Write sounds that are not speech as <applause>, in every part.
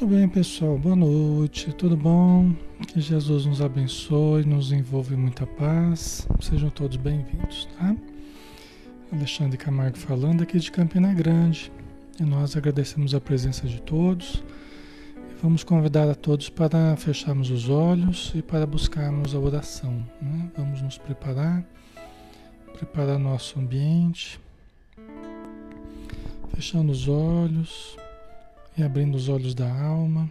Muito bem, pessoal. Boa noite. Tudo bom? Que Jesus nos abençoe, nos envolve muita paz. Sejam todos bem-vindos, tá? Alexandre Camargo falando aqui de Campina Grande. E nós agradecemos a presença de todos. E vamos convidar a todos para fecharmos os olhos e para buscarmos a oração. Né? Vamos nos preparar, preparar nosso ambiente, fechando os olhos abrindo os olhos da alma,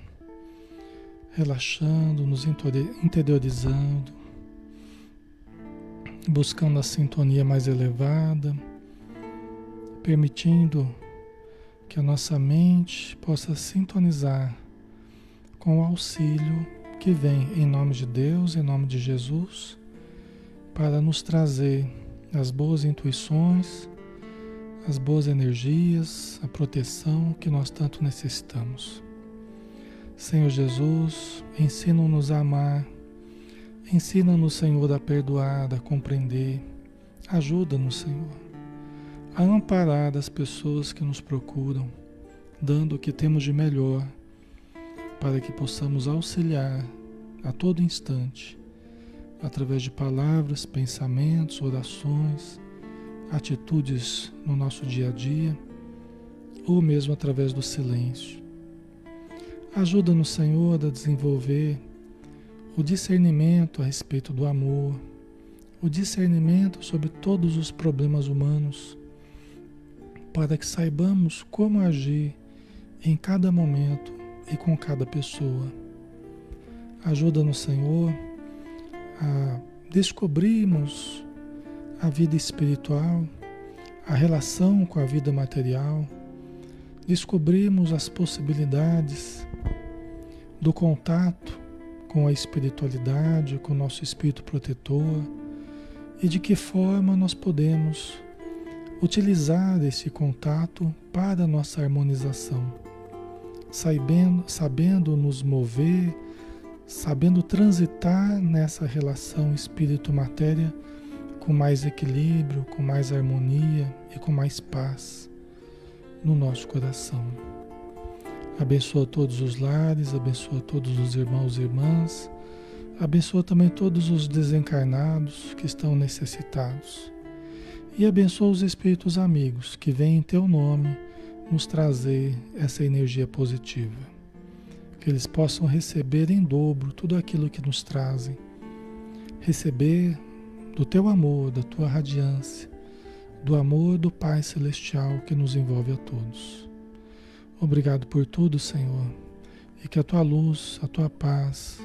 relaxando, nos interiorizando, buscando a sintonia mais elevada, permitindo que a nossa mente possa sintonizar com o auxílio que vem em nome de Deus, em nome de Jesus, para nos trazer as boas intuições as boas energias, a proteção que nós tanto necessitamos. Senhor Jesus, ensina-nos a amar, ensina-nos, Senhor, a perdoar, a compreender. Ajuda-nos, Senhor, a amparar as pessoas que nos procuram, dando o que temos de melhor, para que possamos auxiliar a todo instante, através de palavras, pensamentos, orações atitudes no nosso dia a dia, ou mesmo através do silêncio. Ajuda-nos, Senhor, a desenvolver o discernimento a respeito do amor, o discernimento sobre todos os problemas humanos, para que saibamos como agir em cada momento e com cada pessoa. Ajuda-nos, Senhor, a descobrirmos a vida espiritual, a relação com a vida material, descobrimos as possibilidades do contato com a espiritualidade, com o nosso espírito protetor e de que forma nós podemos utilizar esse contato para a nossa harmonização, sabendo, sabendo nos mover, sabendo transitar nessa relação espírito-matéria com mais equilíbrio, com mais harmonia e com mais paz no nosso coração. Abençoa todos os lares, abençoa todos os irmãos e irmãs, abençoa também todos os desencarnados que estão necessitados. E abençoa os espíritos amigos que vêm em teu nome nos trazer essa energia positiva. Que eles possam receber em dobro tudo aquilo que nos trazem. Receber do teu amor, da tua radiância, do amor do Pai Celestial que nos envolve a todos. Obrigado por tudo, Senhor, e que a tua luz, a tua paz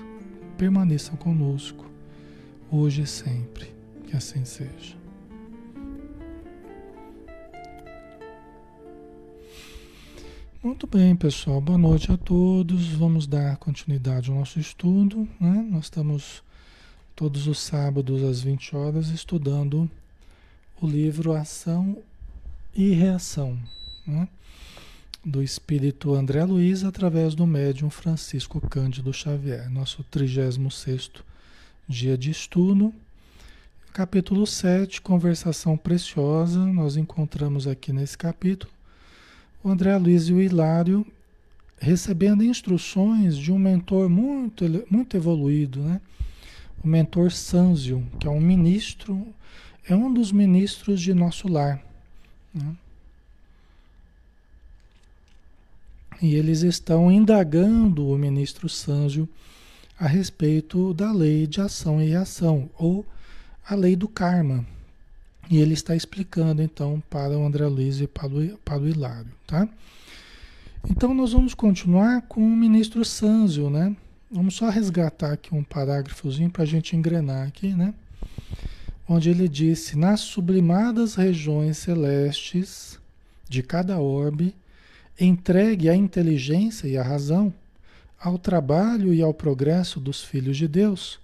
permaneçam conosco, hoje e sempre. Que assim seja. Muito bem, pessoal. Boa noite a todos. Vamos dar continuidade ao nosso estudo. Né? Nós estamos todos os sábados às 20 horas estudando o livro Ação e Reação, né? do espírito André Luiz através do médium Francisco Cândido Xavier, nosso 36º dia de estudo. Capítulo 7, conversação preciosa, nós encontramos aqui nesse capítulo o André Luiz e o Hilário recebendo instruções de um mentor muito, muito evoluído, né? O mentor Sanzio, que é um ministro, é um dos ministros de nosso lar. Né? E eles estão indagando o ministro Sanzio a respeito da lei de ação e reação, ou a lei do karma. E ele está explicando então para o André Luiz e para o, para o Hilário, tá? Então nós vamos continuar com o ministro Sanzio, né? Vamos só resgatar aqui um parágrafozinho para a gente engrenar aqui, né? Onde ele disse: Nas sublimadas regiões celestes de cada orbe, entregue a inteligência e a razão ao trabalho e ao progresso dos filhos de Deus,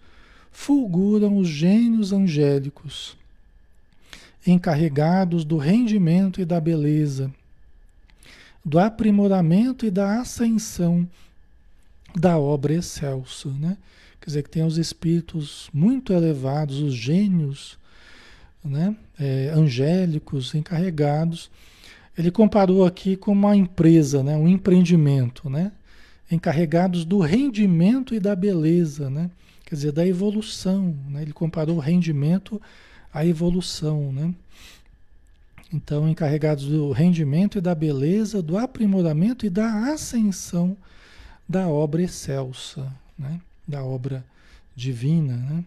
fulguram os gênios angélicos, encarregados do rendimento e da beleza, do aprimoramento e da ascensão da obra excelsa, né? Quer dizer, que tem os espíritos muito elevados, os gênios, né? É, angélicos, encarregados. Ele comparou aqui com uma empresa, né? um empreendimento, né? encarregados do rendimento e da beleza, né? Quer dizer, da evolução, né? Ele comparou o rendimento à evolução, né? Então, encarregados do rendimento e da beleza, do aprimoramento e da ascensão da obra excelsa, né? Da obra divina, né?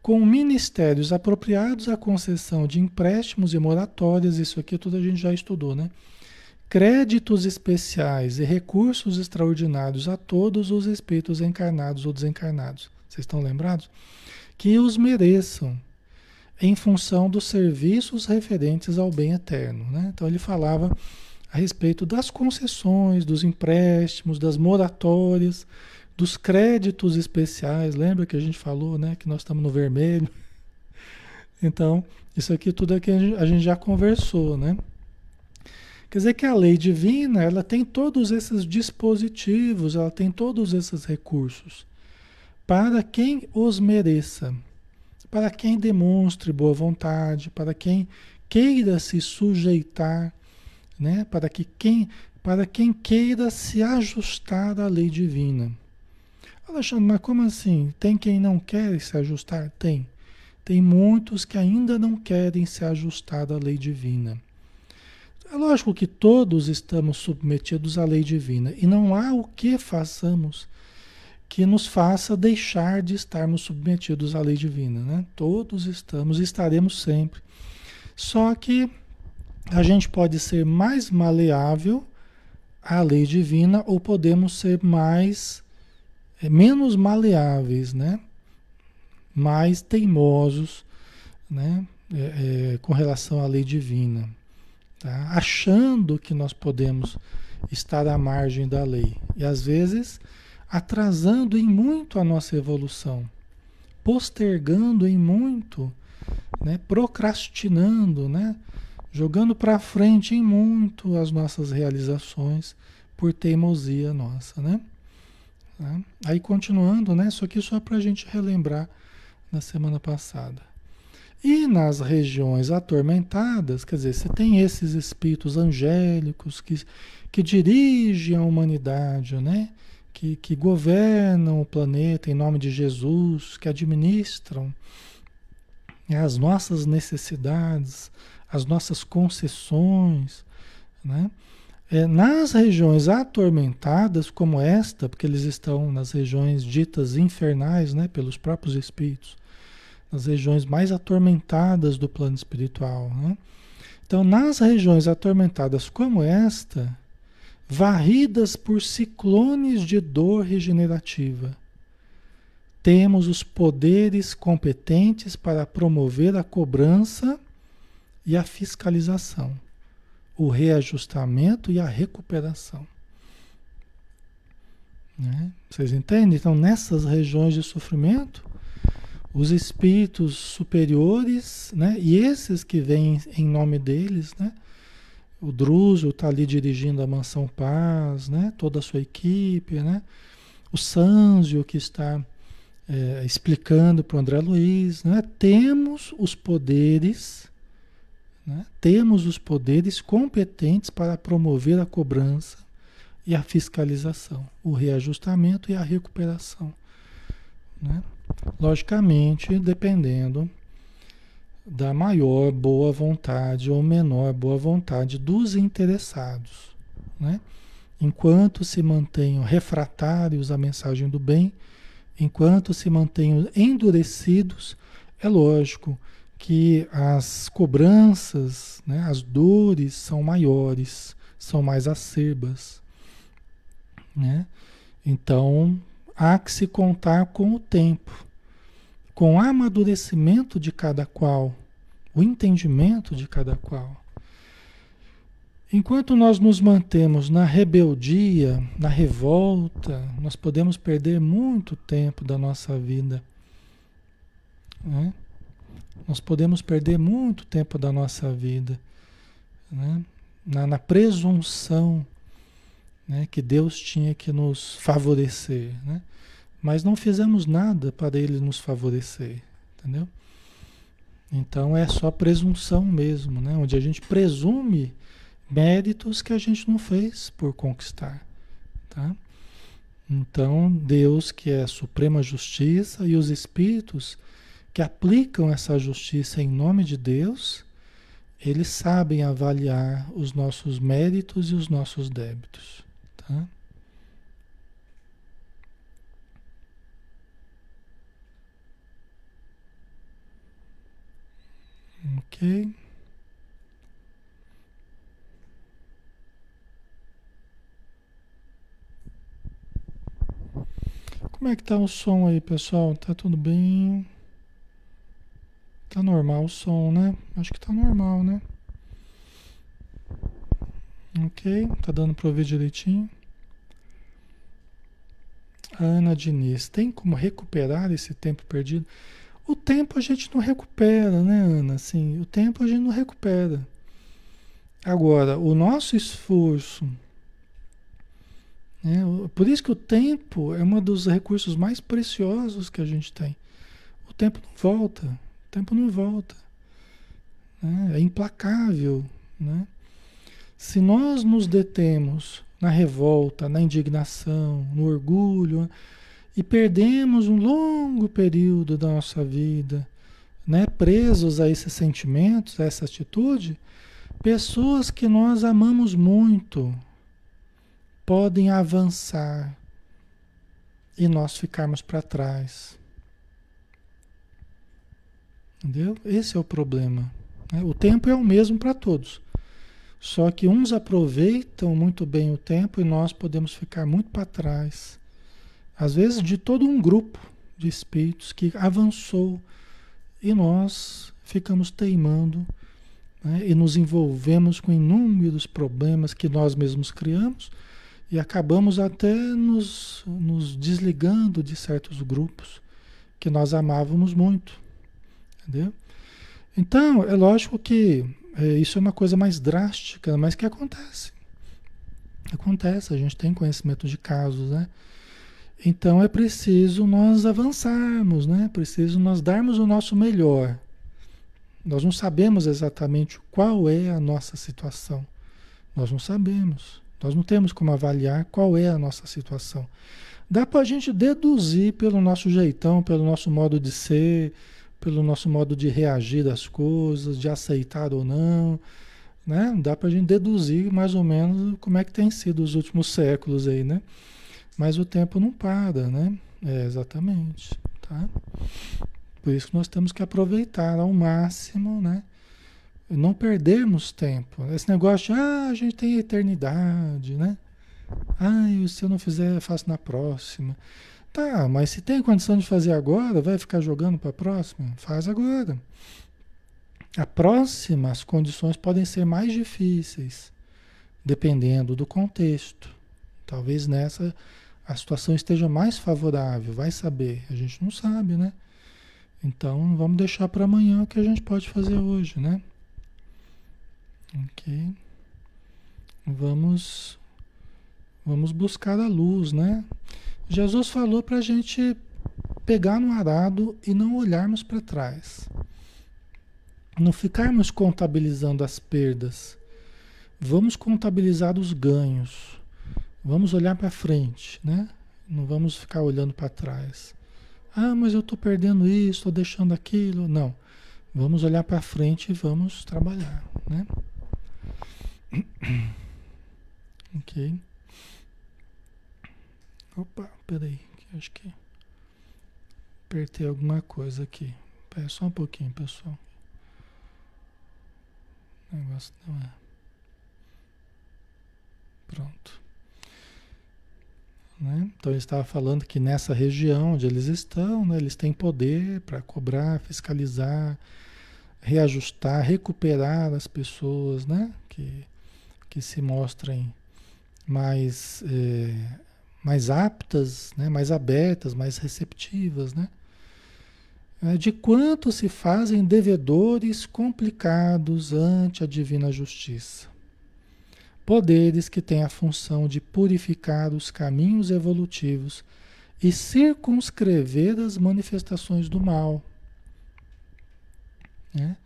Com ministérios apropriados à concessão de empréstimos e moratórias, isso aqui tudo a gente já estudou, né? créditos especiais e recursos extraordinários a todos os espíritos encarnados ou desencarnados. Vocês estão lembrados? Que os mereçam em função dos serviços referentes ao bem eterno. Né? Então ele falava a respeito das concessões, dos empréstimos, das moratórias, dos créditos especiais. Lembra que a gente falou né, que nós estamos no vermelho? <laughs> Então, isso aqui tudo é que a gente já conversou, né? Quer dizer que a lei divina, ela tem todos esses dispositivos, ela tem todos esses recursos para quem os mereça, para quem demonstre boa vontade, para quem queira se sujeitar, né? Para que quem para quem queira se ajustar à lei divina. Alexandre, mas como assim? Tem quem não quer se ajustar? Tem. Tem muitos que ainda não querem se ajustar à lei divina. É lógico que todos estamos submetidos à lei divina e não há o que façamos que nos faça deixar de estarmos submetidos à lei divina, né? Todos estamos e estaremos sempre. Só que a gente pode ser mais maleável à lei divina ou podemos ser mais é, menos maleáveis, né? Mais teimosos, né? É, é, com relação à lei divina tá? achando que nós podemos estar à margem da lei. E às vezes atrasando em muito a nossa evolução, postergando em muito, né? procrastinando, né? Jogando para frente em muito as nossas realizações por teimosia nossa. Né? Tá? Aí continuando, né? isso aqui só para a gente relembrar na semana passada. E nas regiões atormentadas, quer dizer, você tem esses espíritos angélicos que, que dirigem a humanidade, né? Que, que governam o planeta em nome de Jesus, que administram né, as nossas necessidades, as nossas concessões, né? É, nas regiões atormentadas como esta, porque eles estão nas regiões ditas infernais, né, pelos próprios espíritos, nas regiões mais atormentadas do plano espiritual. Né? Então, nas regiões atormentadas como esta, varridas por ciclones de dor regenerativa, temos os poderes competentes para promover a cobrança e a fiscalização, o reajustamento e a recuperação. Né? Vocês entendem? Então, nessas regiões de sofrimento, os espíritos superiores, né? E esses que vêm em nome deles, né? O Druso está ali dirigindo a Mansão Paz, né? Toda a sua equipe, né? O Sanzio que está é, explicando para o André Luiz, né? Temos os poderes, né? Temos os poderes competentes para promover a cobrança e a fiscalização, o reajustamento e a recuperação, né? Logicamente, dependendo da maior boa vontade ou menor boa vontade dos interessados. Né? Enquanto se mantenham refratários à mensagem do bem, enquanto se mantenham endurecidos, é lógico que as cobranças, né, as dores são maiores, são mais acerbas. Né? Então, há que se contar com o tempo, com o amadurecimento de cada qual, o entendimento de cada qual. Enquanto nós nos mantemos na rebeldia, na revolta, nós podemos perder muito tempo da nossa vida. Né? Nós podemos perder muito tempo da nossa vida né? na, na presunção né, que Deus tinha que nos favorecer, né? mas não fizemos nada para Ele nos favorecer, entendeu? Então é só presunção mesmo, né? onde a gente presume méritos que a gente não fez por conquistar. Tá? Então, Deus, que é a suprema justiça, e os espíritos que aplicam essa justiça em nome de Deus, eles sabem avaliar os nossos méritos e os nossos débitos. Tá? Ok. Como é que tá o som aí, pessoal? Tá tudo bem? Tá normal o som, né? Acho que tá normal, né? Ok, tá dando para ouvir direitinho. Ana Diniz, tem como recuperar esse tempo perdido? O tempo a gente não recupera, né, Ana? Assim, o tempo a gente não recupera. Agora, o nosso esforço né? Por isso que o tempo é um dos recursos mais preciosos que a gente tem. O tempo não volta. Tempo não volta. Né? É implacável. Né? Se nós nos detemos na revolta, na indignação, no orgulho, e perdemos um longo período da nossa vida, né, presos a esses sentimentos, a essa atitude, pessoas que nós amamos muito, podem avançar e nós ficarmos para trás. Entendeu? Esse é o problema. Né? O tempo é o mesmo para todos. Só que uns aproveitam muito bem o tempo e nós podemos ficar muito para trás. Às vezes de todo um grupo de espíritos que avançou e nós ficamos teimando né? e nos envolvemos com inúmeros problemas que nós mesmos criamos e acabamos até nos, nos desligando de certos grupos que nós amávamos muito. Entendeu? Então, é lógico que é, isso é uma coisa mais drástica, mas que acontece. Acontece, a gente tem conhecimento de casos, né? Então é preciso nós avançarmos, né? Preciso nós darmos o nosso melhor. Nós não sabemos exatamente qual é a nossa situação. Nós não sabemos. Nós não temos como avaliar qual é a nossa situação. Dá para a gente deduzir pelo nosso jeitão, pelo nosso modo de ser, pelo nosso modo de reagir às coisas, de aceitar ou não. Né? Dá para a gente deduzir mais ou menos como é que tem sido os últimos séculos aí, né? Mas o tempo não para, né? É, exatamente, tá? Por isso que nós temos que aproveitar ao máximo, né? não perdermos tempo. Esse negócio de, ah, a gente tem eternidade, né? Ah, se eu não fizer, eu faço na próxima. Tá, mas se tem condição de fazer agora, vai ficar jogando para a próxima? Faz agora. A próxima, as condições podem ser mais difíceis, dependendo do contexto. Talvez nessa a situação esteja mais favorável, vai saber. A gente não sabe, né? Então vamos deixar para amanhã o que a gente pode fazer hoje, né? Ok. Vamos, vamos buscar a luz, né? Jesus falou para a gente pegar no arado e não olharmos para trás. Não ficarmos contabilizando as perdas. Vamos contabilizar os ganhos. Vamos olhar para frente, né? Não vamos ficar olhando para trás. Ah, mas eu estou perdendo isso, estou deixando aquilo. Não. Vamos olhar para frente e vamos trabalhar, né? <clears throat> ok. Opa, peraí, acho que apertei alguma coisa aqui. Espera só um pouquinho, pessoal. O negócio não é. Pronto. Né? Então ele estava falando que nessa região onde eles estão, né, eles têm poder para cobrar, fiscalizar, reajustar, recuperar as pessoas, né? Que que se mostrem mais, é, mais aptas, né? mais abertas, mais receptivas, né? É, de quanto se fazem devedores complicados ante a divina justiça. Poderes que têm a função de purificar os caminhos evolutivos e circunscrever as manifestações do mal. Né?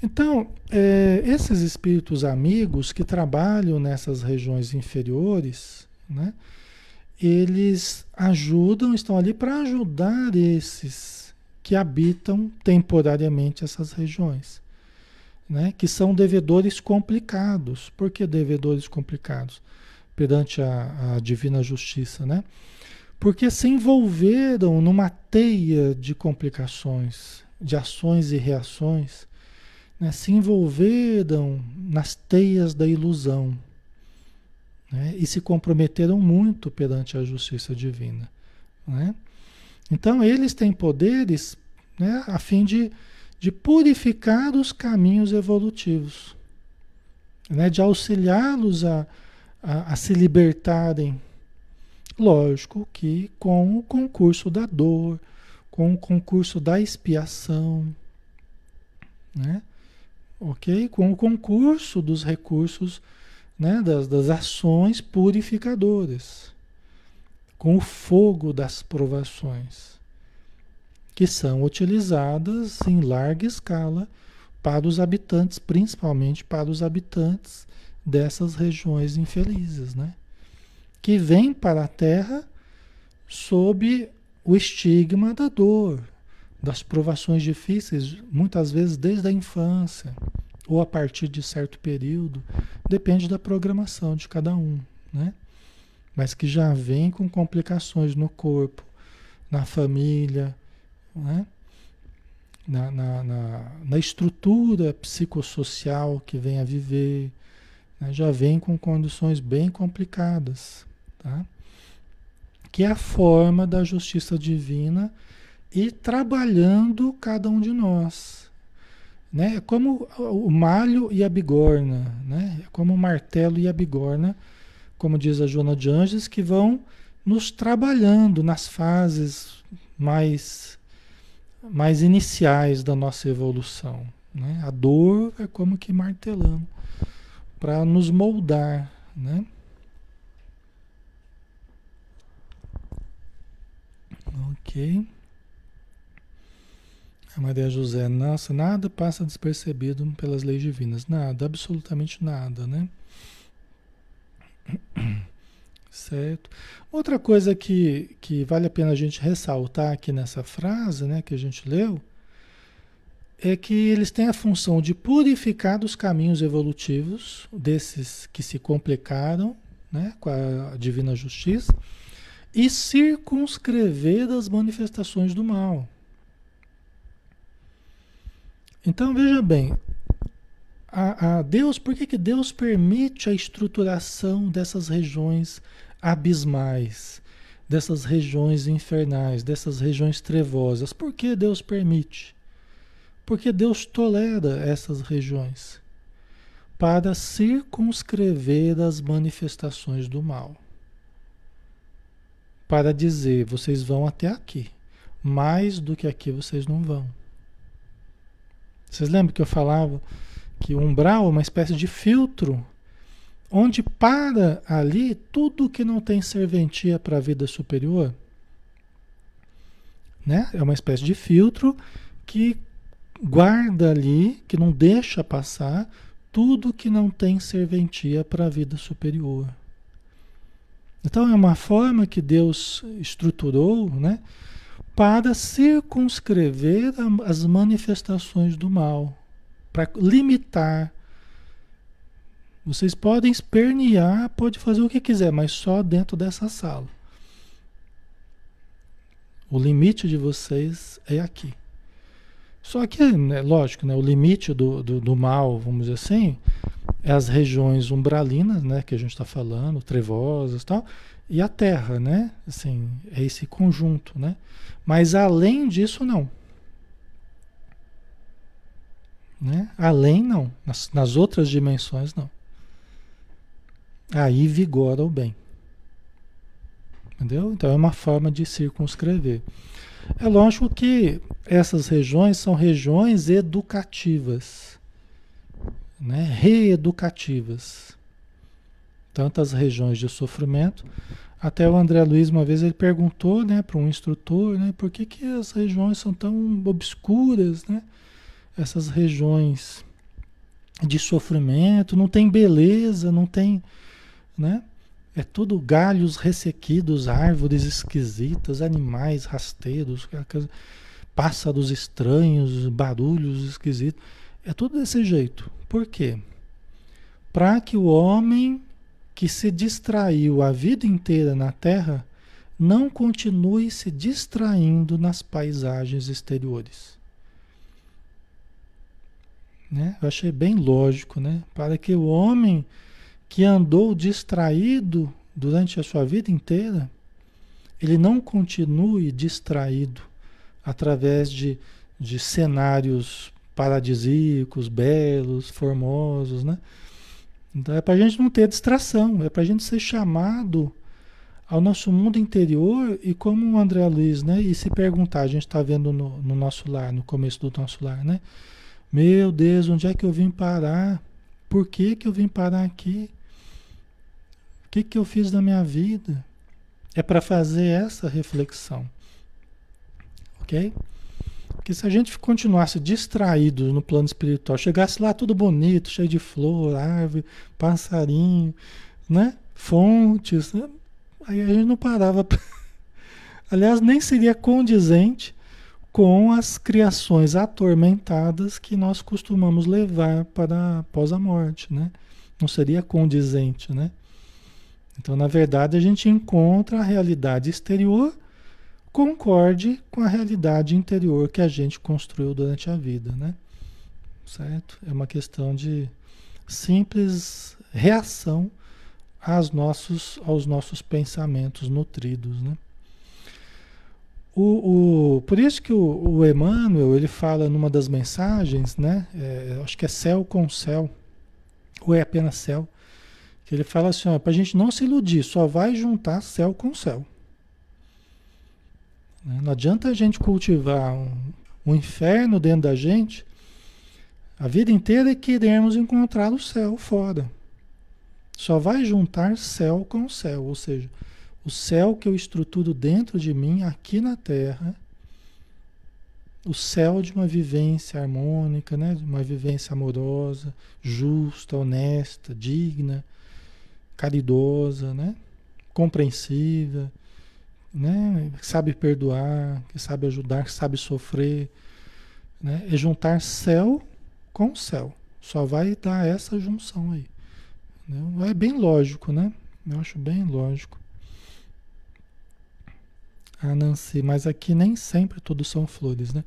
Então, é, esses espíritos amigos que trabalham nessas regiões inferiores, né, eles ajudam, estão ali para ajudar esses que habitam temporariamente essas regiões, né? que são devedores complicados. Por que devedores complicados? Perante a, a divina justiça, né? Porque se envolveram numa teia de complicações, de ações e reações, né? se envolveram nas teias da ilusão né? e se comprometeram muito perante a justiça divina. Né? Então, eles têm poderes né, a fim de, de purificar os caminhos evolutivos, né, de auxiliá-los a, a, a se libertarem. Lógico que com o concurso da dor, com o concurso da expiação, né? ok? Com o concurso dos recursos né, das, das ações purificadoras, com o fogo das provações, que são utilizadas em larga escala para os habitantes, principalmente para os habitantes dessas regiões infelizes, né? que vêm para a Terra sob o estigma da dor, das provações difíceis, muitas vezes desde a infância ou a partir de certo período, depende da programação de cada um, né? Mas que já vem com complicações no corpo, na família, né? na, na, na, na estrutura psicossocial que vem a viver, né? já vem com condições bem complicadas, tá? Que é a forma da justiça divina e trabalhando cada um de nós, né? É como o malho e a bigorna, né? É como o martelo e a bigorna, como diz a Joana de Anjos, que vão nos trabalhando nas fases mais, mais iniciais da nossa evolução. Né? A dor é como que martelando para nos moldar, né? Ok. A Maria José, nossa, nada passa despercebido pelas leis divinas. Nada, absolutamente nada, né? <clears throat> Certo. Outra coisa que, que vale a pena a gente ressaltar aqui nessa frase, né, que a gente leu, é que eles têm a função de purificar os caminhos evolutivos desses que se complicaram, né, com a divina justiça, e circunscrever as manifestações do mal. Então veja bem, a, a, Deus, por que, que Deus permite a estruturação dessas regiões abismais, dessas regiões infernais, dessas regiões trevosas? Por que Deus permite? Porque Deus tolera essas regiões para circunscrever as manifestações do mal. Para dizer, vocês vão até aqui, mais do que aqui vocês não vão. Vocês lembram que eu falava que o umbral é uma espécie de filtro onde para ali tudo que não tem serventia para a vida superior? Né? É uma espécie de filtro que guarda ali, que não deixa passar tudo que não tem serventia para a vida superior. Então é uma forma que Deus estruturou, né? Para circunscrever as manifestações do mal, para limitar. Vocês podem espernear, pode fazer o que quiser, mas só dentro dessa sala. O limite de vocês é aqui. Só que, né, lógico, né, o limite do, do, do, mal, vamos dizer assim, é as regiões umbralinas, né, que a gente está falando, trevosas e tal, e a Terra, né? Assim, é esse conjunto, né? Mas além disso, não. Né? Além, não. Nas, nas outras dimensões, não. Aí vigora o bem. Entendeu? Então é uma forma de circunscrever. É lógico que essas regiões são regiões educativas, né? reeducativas. Tantas regiões de sofrimento até o André Luiz, uma vez, ele perguntou né, para um instrutor né, por que, que as regiões são tão obscuras, né? essas regiões de sofrimento, não tem beleza, não tem. Né? É tudo galhos ressequidos, árvores esquisitas, animais rasteiros, pássaros estranhos, barulhos esquisitos. É tudo desse jeito. Por quê? Para que o homem que se distraiu a vida inteira na Terra não continue se distraindo nas paisagens exteriores. Né? Eu achei bem lógico, né? Para que o homem que andou distraído durante a sua vida inteira, ele não continue distraído através de, de cenários paradisíacos, belos, formosos, né? Então é para a gente não ter distração, é para a gente ser chamado ao nosso mundo interior e como o André Luiz, né? E se perguntar, a gente está vendo no, no, nosso lar, no começo do nosso lar, né? Meu Deus, onde é que eu vim parar? Por que, que eu vim parar aqui? O que, que eu fiz da minha vida? É para fazer essa reflexão. Ok? Porque se a gente continuasse distraído no plano espiritual, chegasse lá tudo bonito, cheio de flor, árvore, passarinho, né? Fontes, né? aí a gente não parava. <laughs> Aliás, nem seria condizente com as criações atormentadas que nós costumamos levar para após a morte, né? Não seria condizente, né? Então, na verdade, a gente encontra a realidade exterior concorde com a realidade interior que a gente construiu durante a vida, né? Certo? É uma questão de simples reação aos nossos, aos nossos pensamentos nutridos, né? O, o, por isso que o, o Emmanuel, ele fala numa das mensagens, né? É, acho que é céu com céu, ou é apenas céu, que ele fala assim, para a gente não se iludir, só vai juntar céu com céu. Né? Não adianta a gente cultivar um, um inferno dentro da gente a vida inteira e queremos encontrar o céu fora. Só vai juntar céu com céu, ou seja, o céu que eu estruturo dentro de mim, aqui na Terra, o céu de uma vivência harmônica, né? de uma vivência amorosa, justa, honesta, digna, caridosa, né? compreensiva, né? que sabe perdoar, que sabe ajudar, que sabe sofrer. Né? É juntar céu com céu. Só vai dar essa junção aí. Né? É bem lógico, né? Eu acho bem lógico. Ah, Nancy, mas aqui nem sempre tudo são flores, né?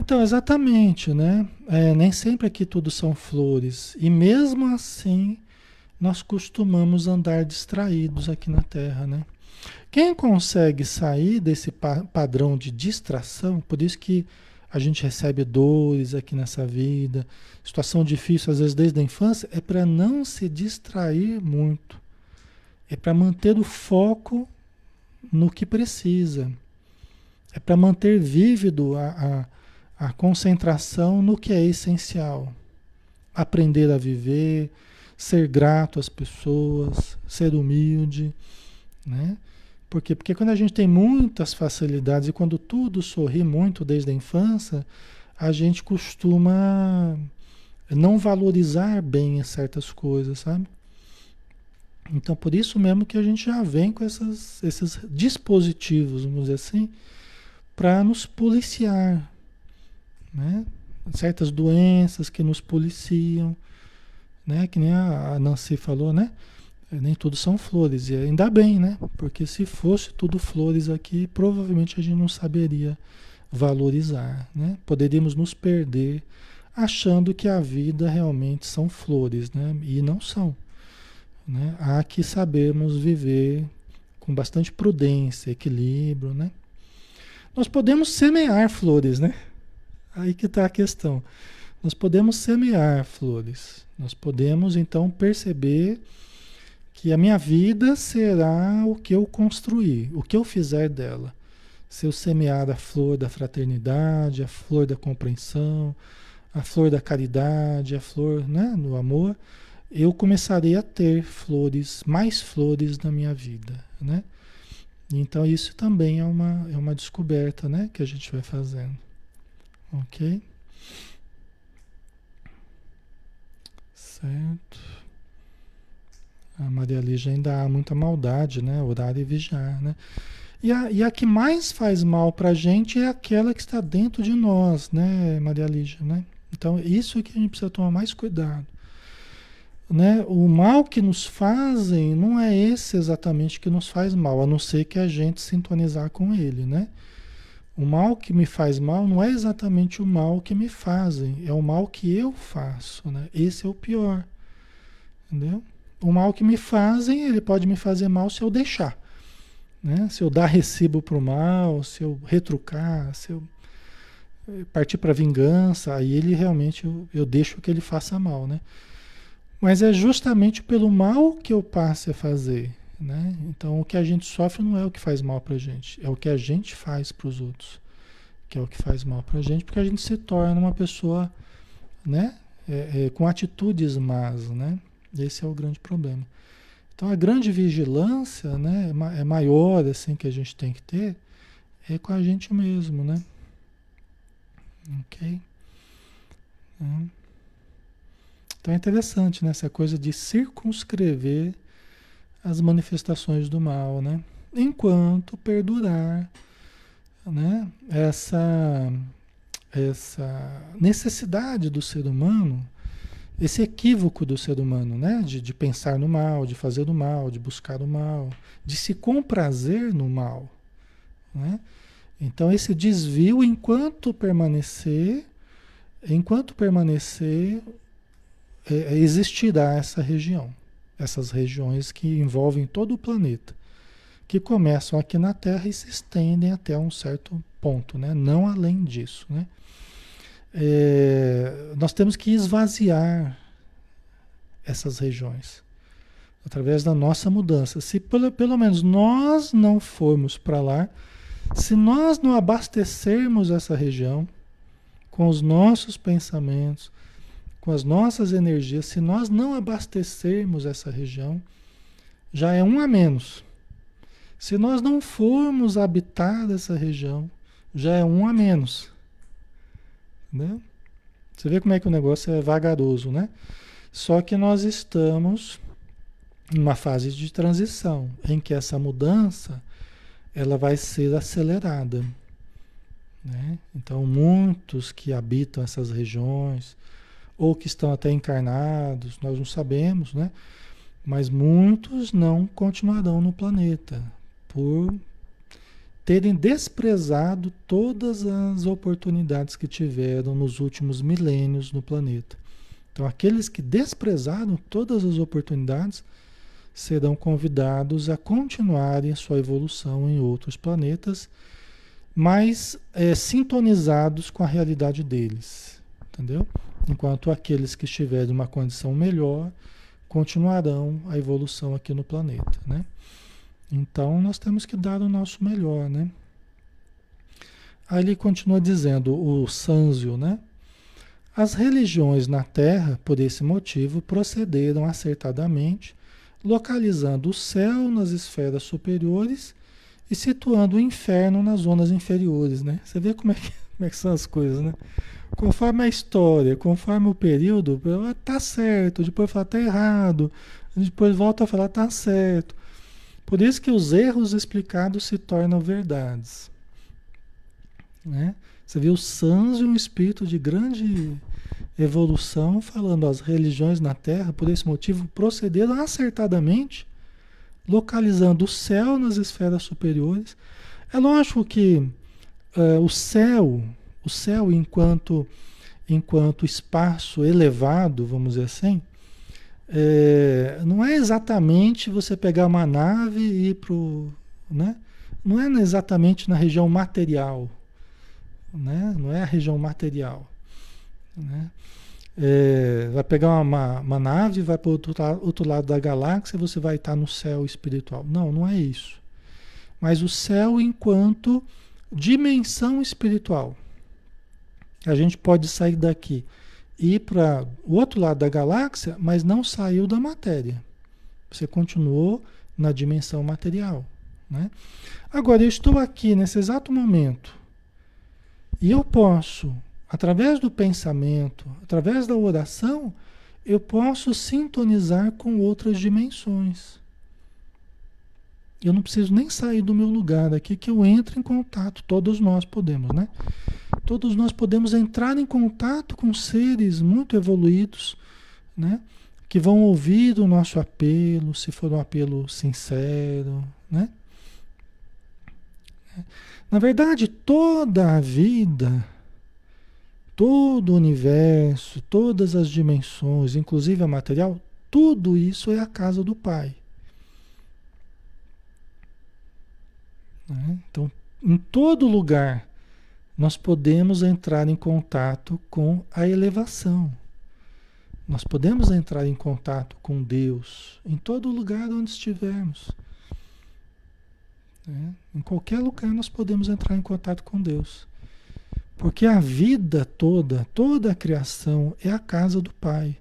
Então, exatamente, né? É, nem sempre aqui tudo são flores. E mesmo assim, nós costumamos andar distraídos aqui na Terra, né? Quem consegue sair desse pa padrão de distração, por isso que a gente recebe dores aqui nessa vida, situação difícil, às vezes desde a infância, é para não se distrair muito. É para manter o foco no que precisa. É para manter vívido a, a, a concentração no que é essencial. Aprender a viver, ser grato às pessoas, ser humilde, né? Por quê? Porque quando a gente tem muitas facilidades e quando tudo sorri muito desde a infância, a gente costuma não valorizar bem certas coisas, sabe? Então, por isso mesmo que a gente já vem com essas, esses dispositivos, vamos dizer assim, para nos policiar, né? Certas doenças que nos policiam, né? Que nem a Nancy falou, né? Nem tudo são flores. E ainda bem, né? Porque se fosse tudo flores aqui, provavelmente a gente não saberia valorizar, né? Poderíamos nos perder achando que a vida realmente são flores, né? E não são. Né? Há que sabermos viver com bastante prudência, equilíbrio, né? Nós podemos semear flores, né? Aí que está a questão. Nós podemos semear flores. Nós podemos então perceber que a minha vida será o que eu construir, o que eu fizer dela. Se eu semear a flor da fraternidade, a flor da compreensão, a flor da caridade, a flor né, do amor, eu começarei a ter flores, mais flores na minha vida, né? Então isso também é uma, é uma descoberta, né, que a gente vai fazendo. Ok? Certo. A Maria Lígia ainda há muita maldade, né? Orar e vigiar, né? E a, e a que mais faz mal para a gente é aquela que está dentro de nós, né, Maria Lígia, né? Então, isso é que a gente precisa tomar mais cuidado. Né? O mal que nos fazem não é esse exatamente que nos faz mal, a não ser que a gente sintonizar com ele, né? O mal que me faz mal não é exatamente o mal que me fazem, é o mal que eu faço, né? Esse é o pior, entendeu? O mal que me fazem, ele pode me fazer mal se eu deixar, né? Se eu dar recibo para o mal, se eu retrucar, se eu eh, partir para vingança, aí ele realmente eu, eu deixo que ele faça mal, né? Mas é justamente pelo mal que eu passe a fazer, né? Então, o que a gente sofre não é o que faz mal para a gente, é o que a gente faz para os outros, que é o que faz mal para a gente, porque a gente se torna uma pessoa, né? É, é, com atitudes más, né? Esse é o grande problema. Então, a grande vigilância, né? É, é maior assim que a gente tem que ter é com a gente mesmo, né? Ok. Então é interessante, né? Essa coisa de circunscrever as manifestações do mal, né? Enquanto perdurar, né? Essa essa necessidade do ser humano, esse equívoco do ser humano, né? De, de pensar no mal, de fazer o mal, de buscar o mal, de se comprazer no mal, né? Então esse desvio, enquanto permanecer, enquanto permanecer, é, existirá essa região essas regiões que envolvem todo o planeta, que começam aqui na Terra e se estendem até um certo ponto, né? não além disso. Né? É, nós temos que esvaziar essas regiões através da nossa mudança. Se pelo, pelo menos nós não formos para lá, se nós não abastecermos essa região com os nossos pensamentos, com as nossas energias, se nós não abastecermos essa região, já é um a menos. Se nós não formos habitar essa região, já é um a menos. Entendeu? Você vê como é que o negócio é vagaroso, né? Só que nós estamos numa fase de transição, em que essa mudança ela vai ser acelerada. Né? Então, muitos que habitam essas regiões, ou que estão até encarnados, nós não sabemos, né? Mas muitos não continuarão no planeta por terem desprezado todas as oportunidades que tiveram nos últimos milênios no planeta. Então, aqueles que desprezaram todas as oportunidades serão convidados a continuarem sua evolução em outros planetas, mais é, sintonizados com a realidade deles, entendeu? enquanto aqueles que estiverem em uma condição melhor continuarão a evolução aqui no planeta, né? Então nós temos que dar o nosso melhor, né? Aí ele continua dizendo, o Sanzio, né? As religiões na Terra, por esse motivo, procederam acertadamente, localizando o céu nas esferas superiores e situando o inferno nas zonas inferiores, né? Você vê como é que, como é que são as coisas, né? Conforme a história, conforme o período, tá certo, depois fala tá errado, depois volta a falar tá certo. Por isso que os erros explicados se tornam verdades. Né? Você viu Sanzio, um espírito de grande evolução, falando as religiões na Terra, por esse motivo, procederam acertadamente, localizando o céu nas esferas superiores. É lógico que uh, o céu, o céu enquanto, enquanto espaço elevado, vamos dizer assim, é, não é exatamente você pegar uma nave e ir para. Né? Não é exatamente na região material. Né? Não é a região material. Né? É, vai pegar uma, uma nave, vai para o outro, outro lado da galáxia e você vai estar no céu espiritual. Não, não é isso. Mas o céu enquanto dimensão espiritual. A gente pode sair daqui ir para o outro lado da galáxia, mas não saiu da matéria. Você continuou na dimensão material. Né? Agora, eu estou aqui nesse exato momento e eu posso, através do pensamento, através da oração, eu posso sintonizar com outras dimensões. Eu não preciso nem sair do meu lugar aqui que eu entro em contato. Todos nós podemos, né? Todos nós podemos entrar em contato com seres muito evoluídos, né? Que vão ouvir o nosso apelo, se for um apelo sincero, né? Na verdade, toda a vida, todo o universo, todas as dimensões, inclusive a material, tudo isso é a casa do Pai. Né? Então, em todo lugar, nós podemos entrar em contato com a elevação. Nós podemos entrar em contato com Deus em todo lugar onde estivermos. Né? Em qualquer lugar nós podemos entrar em contato com Deus. Porque a vida toda, toda a criação é a casa do Pai.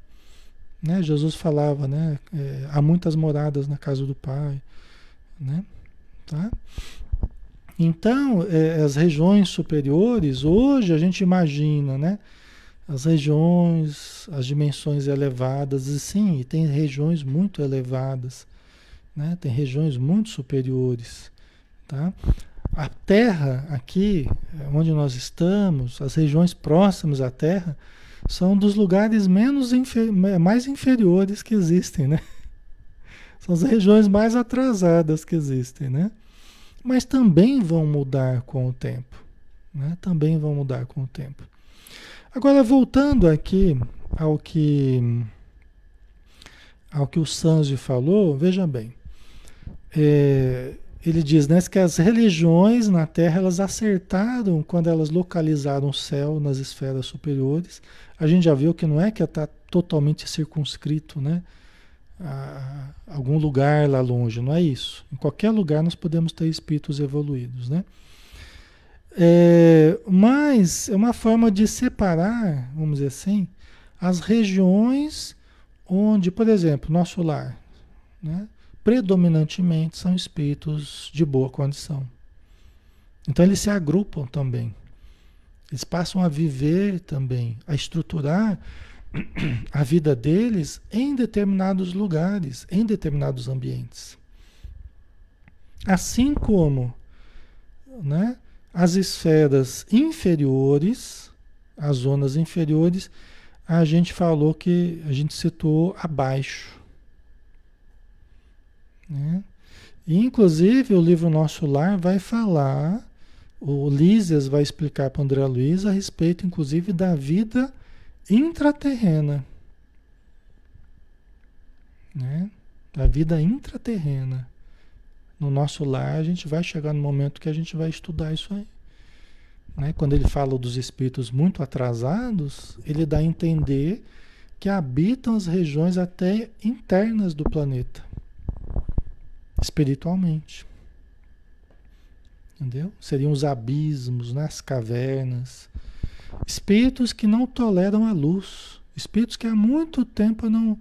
Né? Jesus falava, né? É, há muitas moradas na casa do Pai. Né? Tá? Então, é, as regiões superiores, hoje a gente imagina, né? As regiões, as dimensões elevadas, e sim, tem regiões muito elevadas, né? Tem regiões muito superiores, tá? A Terra aqui, onde nós estamos, as regiões próximas à Terra, são dos lugares menos infer mais inferiores que existem, né? <laughs> São as regiões mais atrasadas que existem, né? Mas também vão mudar com o tempo. Né? Também vão mudar com o tempo. Agora, voltando aqui ao que, ao que o Sanji falou, veja bem. É, ele diz né, que as religiões na Terra elas acertaram quando elas localizaram o céu nas esferas superiores. A gente já viu que não é que está totalmente circunscrito, né? A algum lugar lá longe, não é isso. Em qualquer lugar nós podemos ter espíritos evoluídos, né? É, mas é uma forma de separar, vamos dizer assim, as regiões onde, por exemplo, nosso lar, né, predominantemente são espíritos de boa condição. Então eles se agrupam também. Eles passam a viver também, a estruturar <clears throat> a vida deles em determinados lugares, em determinados ambientes. Assim como né, as esferas inferiores, as zonas inferiores, a gente falou que a gente situou abaixo. Né? Inclusive, o livro Nosso Lar vai falar, o Lísias vai explicar para André Luiz a respeito, inclusive, da vida intraterrena. Né? A vida intraterrena. No nosso lar, a gente vai chegar no momento que a gente vai estudar isso aí. Né? Quando ele fala dos espíritos muito atrasados, ele dá a entender que habitam as regiões até internas do planeta, espiritualmente. Entendeu? Seriam os abismos, né? as cavernas, Espíritos que não toleram a luz. Espíritos que há muito tempo não,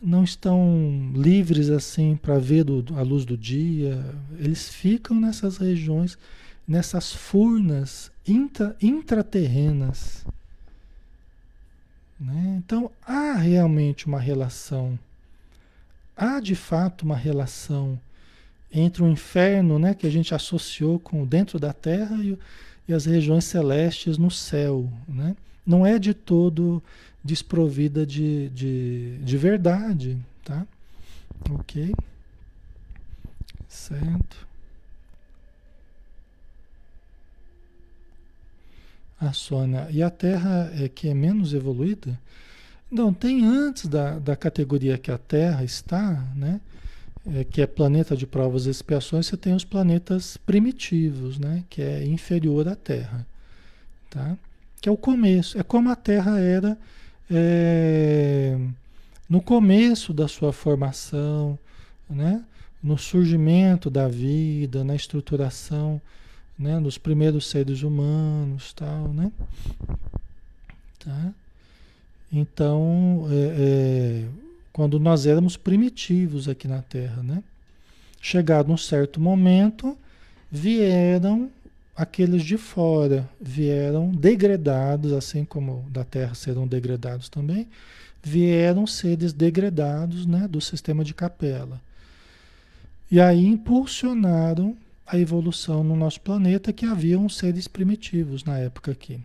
não estão livres assim para ver do, a luz do dia. Eles ficam nessas regiões, nessas furnas intra, intraterrenas. Né? Então há realmente uma relação. Há de fato uma relação entre o inferno, né, que a gente associou com dentro da Terra e o e as regiões celestes no céu. Né? Não é de todo desprovida de, de, de verdade. Tá? Ok? Certo. A Sônia. E a Terra é que é menos evoluída? Não, tem antes da, da categoria que a Terra está, né? É, que é planeta de provas e expiações, você tem os planetas primitivos, né? que é inferior à Terra. Tá? Que é o começo. É como a Terra era é, no começo da sua formação, né? no surgimento da vida, na estruturação né? dos primeiros seres humanos. Tal, né? Tá? Então, é, é quando nós éramos primitivos aqui na Terra, né? Chegado um certo momento, vieram aqueles de fora, vieram degradados, assim como da Terra serão degradados também, vieram seres degradados né, do sistema de capela. E aí impulsionaram a evolução no nosso planeta que haviam seres primitivos na época aqui.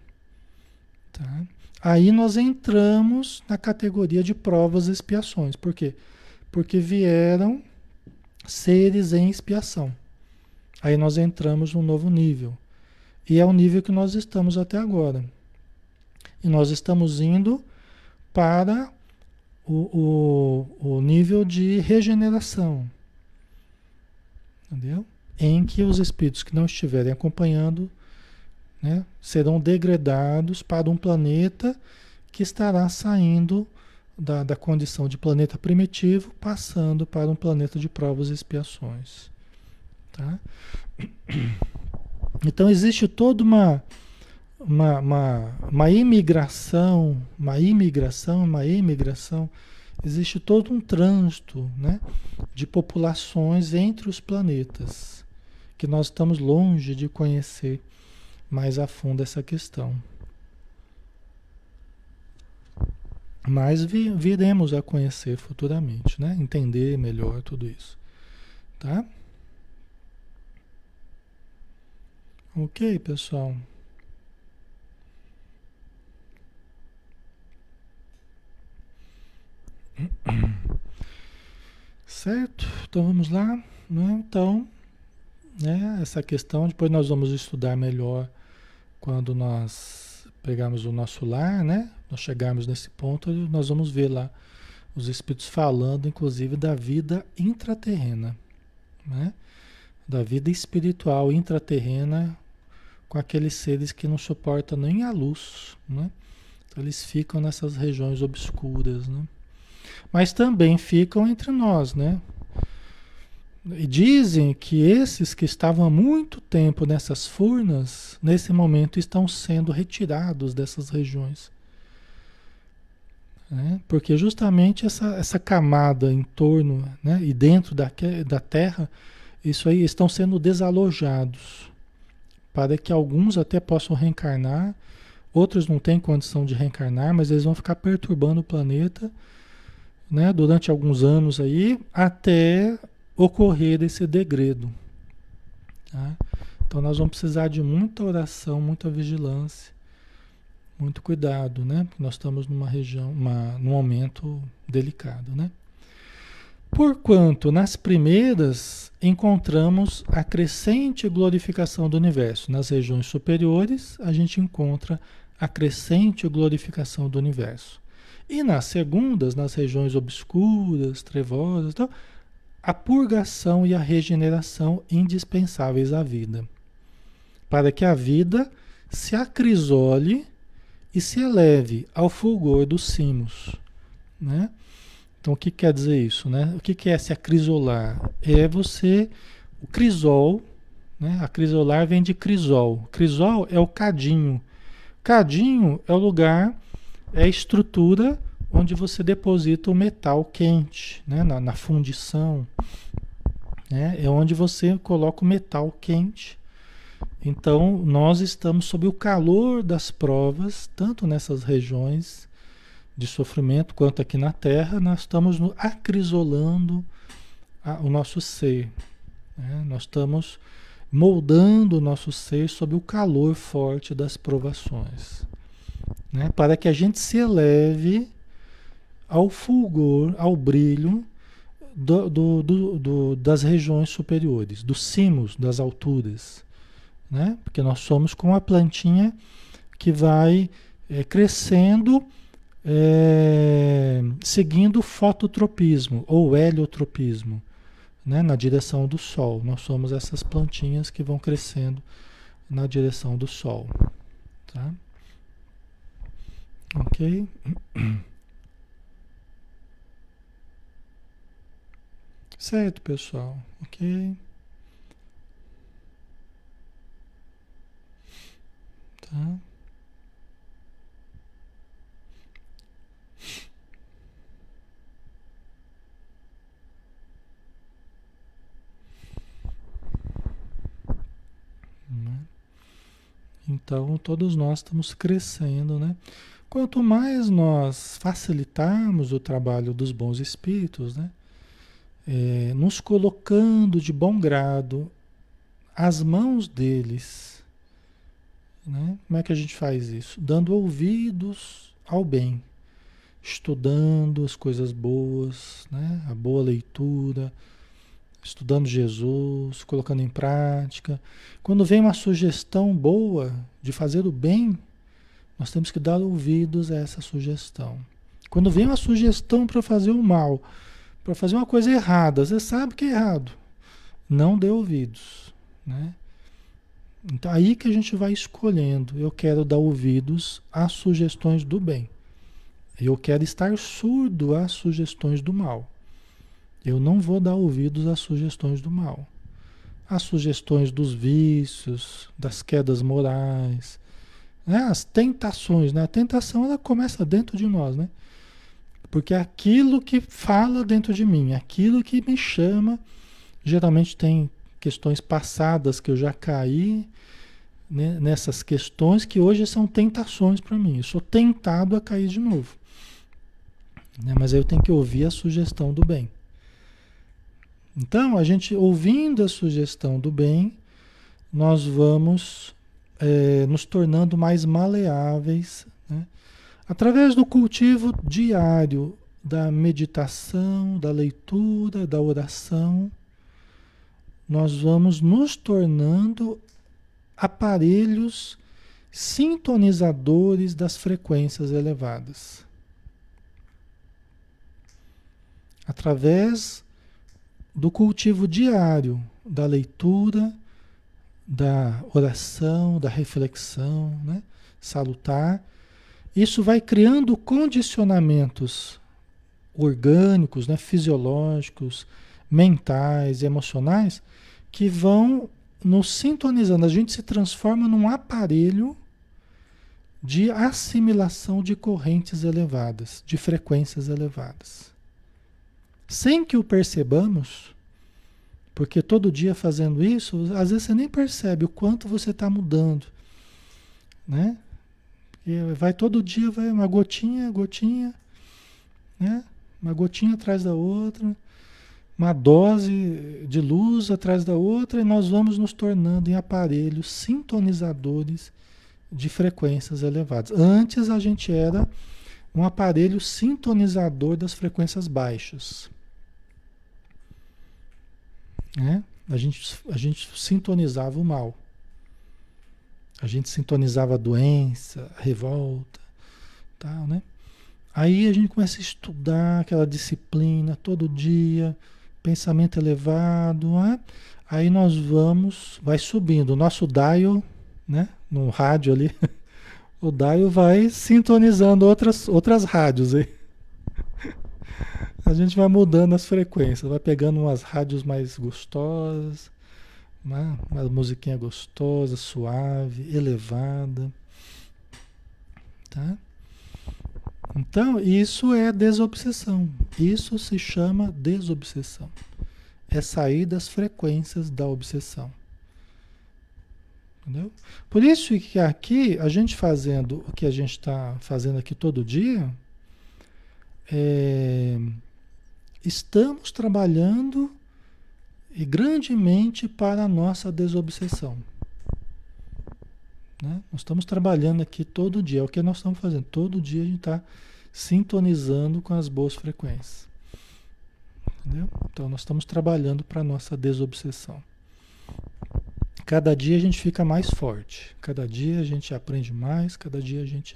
Tá? Aí nós entramos na categoria de provas e expiações. Por quê? Porque vieram seres em expiação. Aí nós entramos num novo nível. E é o nível que nós estamos até agora. E nós estamos indo para o, o, o nível de regeneração. Entendeu? Em que os espíritos que não estiverem acompanhando né, serão degradados para um planeta que estará saindo da, da condição de planeta primitivo, passando para um planeta de provas e expiações. Tá? <coughs> Então existe toda uma, uma, uma, uma imigração, uma imigração, uma imigração, existe todo um trânsito né, de populações entre os planetas, que nós estamos longe de conhecer mais a fundo essa questão. Mas vi, viremos a conhecer futuramente, né? Entender melhor tudo isso. Tá? Ok, pessoal. Certo? Então vamos lá. Né? Então, né, essa questão, depois nós vamos estudar melhor quando nós pegarmos o nosso lar, né? Nós chegarmos nesse ponto, nós vamos ver lá os espíritos falando, inclusive, da vida intraterrena, né? Da vida espiritual intraterrena com aqueles seres que não suportam nem a luz, né? Então, eles ficam nessas regiões obscuras, né? Mas também ficam entre nós, né? E dizem que esses que estavam há muito tempo nessas furnas, nesse momento estão sendo retirados dessas regiões. Né? Porque justamente essa, essa camada em torno né? e dentro da, da Terra, isso aí estão sendo desalojados para que alguns até possam reencarnar, outros não têm condição de reencarnar, mas eles vão ficar perturbando o planeta né? durante alguns anos aí, até ocorrer esse degredo. Tá? Então nós vamos precisar de muita oração, muita vigilância, muito cuidado, né? Porque nós estamos numa região, uma, num momento delicado, né? Porquanto nas primeiras encontramos a crescente glorificação do universo, nas regiões superiores a gente encontra a crescente glorificação do universo. E nas segundas, nas regiões obscuras, trevosas, então, a purgação e a regeneração indispensáveis à vida, para que a vida se acrisole e se eleve ao fulgor dos cimos, né? Então o que quer dizer isso, né? O que é se acrisolar? É você o crisol, né? Acrisolar vem de crisol. Crisol é o cadinho. Cadinho é o lugar, é a estrutura onde você deposita o metal quente, né? na, na fundição. Né? É onde você coloca o metal quente. Então, nós estamos sob o calor das provas, tanto nessas regiões de sofrimento quanto aqui na Terra, nós estamos acrisolando a, o nosso ser. Né? Nós estamos moldando o nosso ser sob o calor forte das provações. Né? Para que a gente se eleve ao fulgor, ao brilho do, do, do, das regiões superiores, dos cimos, das alturas. Né? Porque nós somos como a plantinha que vai é, crescendo é, seguindo o fototropismo ou heliotropismo, né? na direção do Sol. Nós somos essas plantinhas que vão crescendo na direção do Sol. Tá? Ok? <clears throat> Certo, pessoal. Ok. Tá. Né? Então, todos nós estamos crescendo, né? Quanto mais nós facilitarmos o trabalho dos bons espíritos, né? É, nos colocando de bom grado às mãos deles, né? Como é que a gente faz isso? Dando ouvidos ao bem, estudando as coisas boas, né? a boa leitura, estudando Jesus, colocando em prática. Quando vem uma sugestão boa de fazer o bem, nós temos que dar ouvidos a essa sugestão. Quando vem uma sugestão para fazer o mal, para fazer uma coisa errada, você sabe que é errado. Não dê ouvidos, né? Então aí que a gente vai escolhendo. Eu quero dar ouvidos às sugestões do bem. Eu quero estar surdo às sugestões do mal. Eu não vou dar ouvidos às sugestões do mal. Às sugestões dos vícios, das quedas morais, né? as tentações. Né? A tentação ela começa dentro de nós, né? Porque aquilo que fala dentro de mim, aquilo que me chama, geralmente tem questões passadas que eu já caí né, nessas questões que hoje são tentações para mim. Eu sou tentado a cair de novo. Né? Mas eu tenho que ouvir a sugestão do bem. Então, a gente ouvindo a sugestão do bem, nós vamos é, nos tornando mais maleáveis, né? Através do cultivo diário da meditação, da leitura, da oração, nós vamos nos tornando aparelhos sintonizadores das frequências elevadas. Através do cultivo diário da leitura, da oração, da reflexão, né? salutar. Isso vai criando condicionamentos orgânicos, né? fisiológicos, mentais, emocionais, que vão nos sintonizando. A gente se transforma num aparelho de assimilação de correntes elevadas, de frequências elevadas sem que o percebamos, porque todo dia fazendo isso, às vezes você nem percebe o quanto você está mudando, né? Vai todo dia, vai uma gotinha, gotinha, né? Uma gotinha atrás da outra, uma dose de luz atrás da outra, e nós vamos nos tornando em aparelhos sintonizadores de frequências elevadas. Antes a gente era um aparelho sintonizador das frequências baixas. Né? A, gente, a gente sintonizava o mal. A gente sintonizava a doença, a revolta, tal, né? Aí a gente começa a estudar aquela disciplina todo dia, pensamento elevado, né? Aí nós vamos, vai subindo. O nosso dial, né? No rádio ali, <laughs> o dial vai sintonizando outras, outras rádios aí <laughs> a gente vai mudando as frequências, vai pegando umas rádios mais gostosas, né? uma musiquinha gostosa, suave, elevada. Tá? Então, isso é desobsessão. Isso se chama desobsessão. É sair das frequências da obsessão. Entendeu? Por isso que aqui, a gente fazendo o que a gente está fazendo aqui todo dia, é, estamos trabalhando e grandemente para a nossa desobsessão. Né? Nós estamos trabalhando aqui todo dia, é o que nós estamos fazendo. Todo dia a gente está sintonizando com as boas frequências. Entendeu? Então nós estamos trabalhando para a nossa desobsessão. Cada dia a gente fica mais forte, cada dia a gente aprende mais, cada dia a gente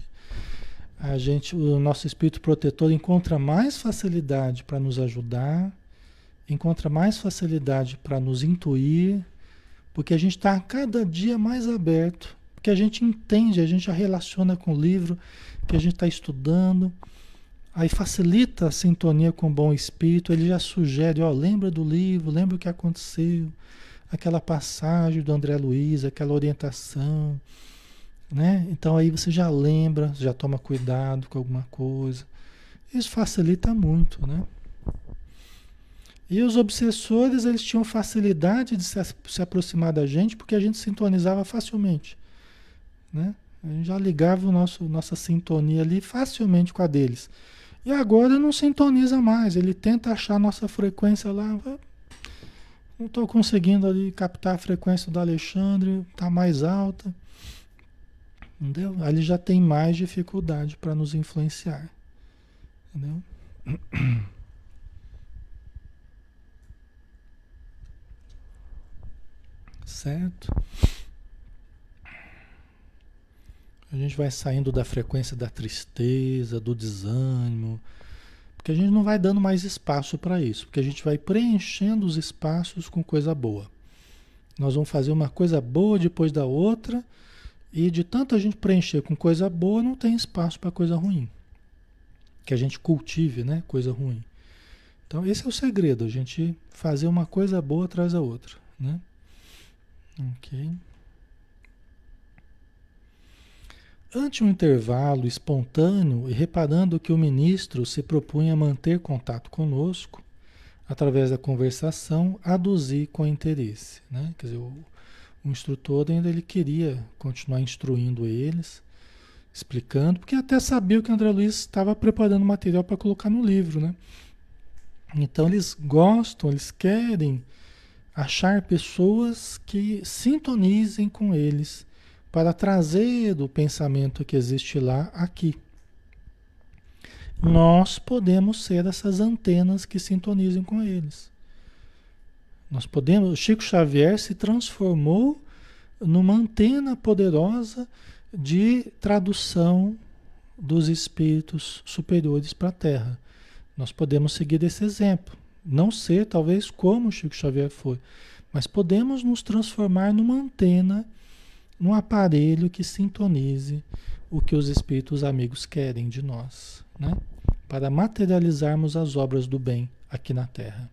a gente, o nosso espírito protetor encontra mais facilidade para nos ajudar, encontra mais facilidade para nos intuir, porque a gente está cada dia mais aberto, porque a gente entende, a gente já relaciona com o livro que a gente está estudando, aí facilita a sintonia com o bom espírito, ele já sugere, ó, lembra do livro, lembra o que aconteceu, aquela passagem do André Luiz, aquela orientação, né? Então aí você já lembra, já toma cuidado com alguma coisa. Isso facilita muito, né? E os obsessores, eles tinham facilidade de se, se aproximar da gente porque a gente sintonizava facilmente, né? A gente já ligava o nosso, nossa sintonia ali facilmente com a deles. E agora não sintoniza mais. Ele tenta achar nossa frequência lá. Não estou conseguindo ali captar a frequência do Alexandre, está mais alta. Entendeu? Ali já tem mais dificuldade para nos influenciar. Entendeu? Certo? A gente vai saindo da frequência da tristeza, do desânimo, porque a gente não vai dando mais espaço para isso, porque a gente vai preenchendo os espaços com coisa boa. Nós vamos fazer uma coisa boa depois da outra, e de tanto a gente preencher com coisa boa, não tem espaço para coisa ruim. Que a gente cultive, né, coisa ruim. Então esse é o segredo, a gente fazer uma coisa boa atrás da outra, né? OK. Ante um intervalo espontâneo e reparando que o ministro se propunha manter contato conosco, através da conversação, aduzi com interesse. Né? Quer dizer, o, o instrutor ainda ele queria continuar instruindo eles, explicando, porque até sabia que o André Luiz estava preparando material para colocar no livro. Né? Então eles gostam, eles querem achar pessoas que sintonizem com eles para trazer o pensamento que existe lá aqui. Nós podemos ser essas antenas que sintonizem com eles. Nós podemos, Chico Xavier se transformou numa antena poderosa de tradução dos espíritos superiores para a Terra. Nós podemos seguir esse exemplo. Não ser, talvez, como Chico Xavier foi, mas podemos nos transformar numa antena num aparelho que sintonize o que os espíritos amigos querem de nós, né? para materializarmos as obras do bem aqui na Terra.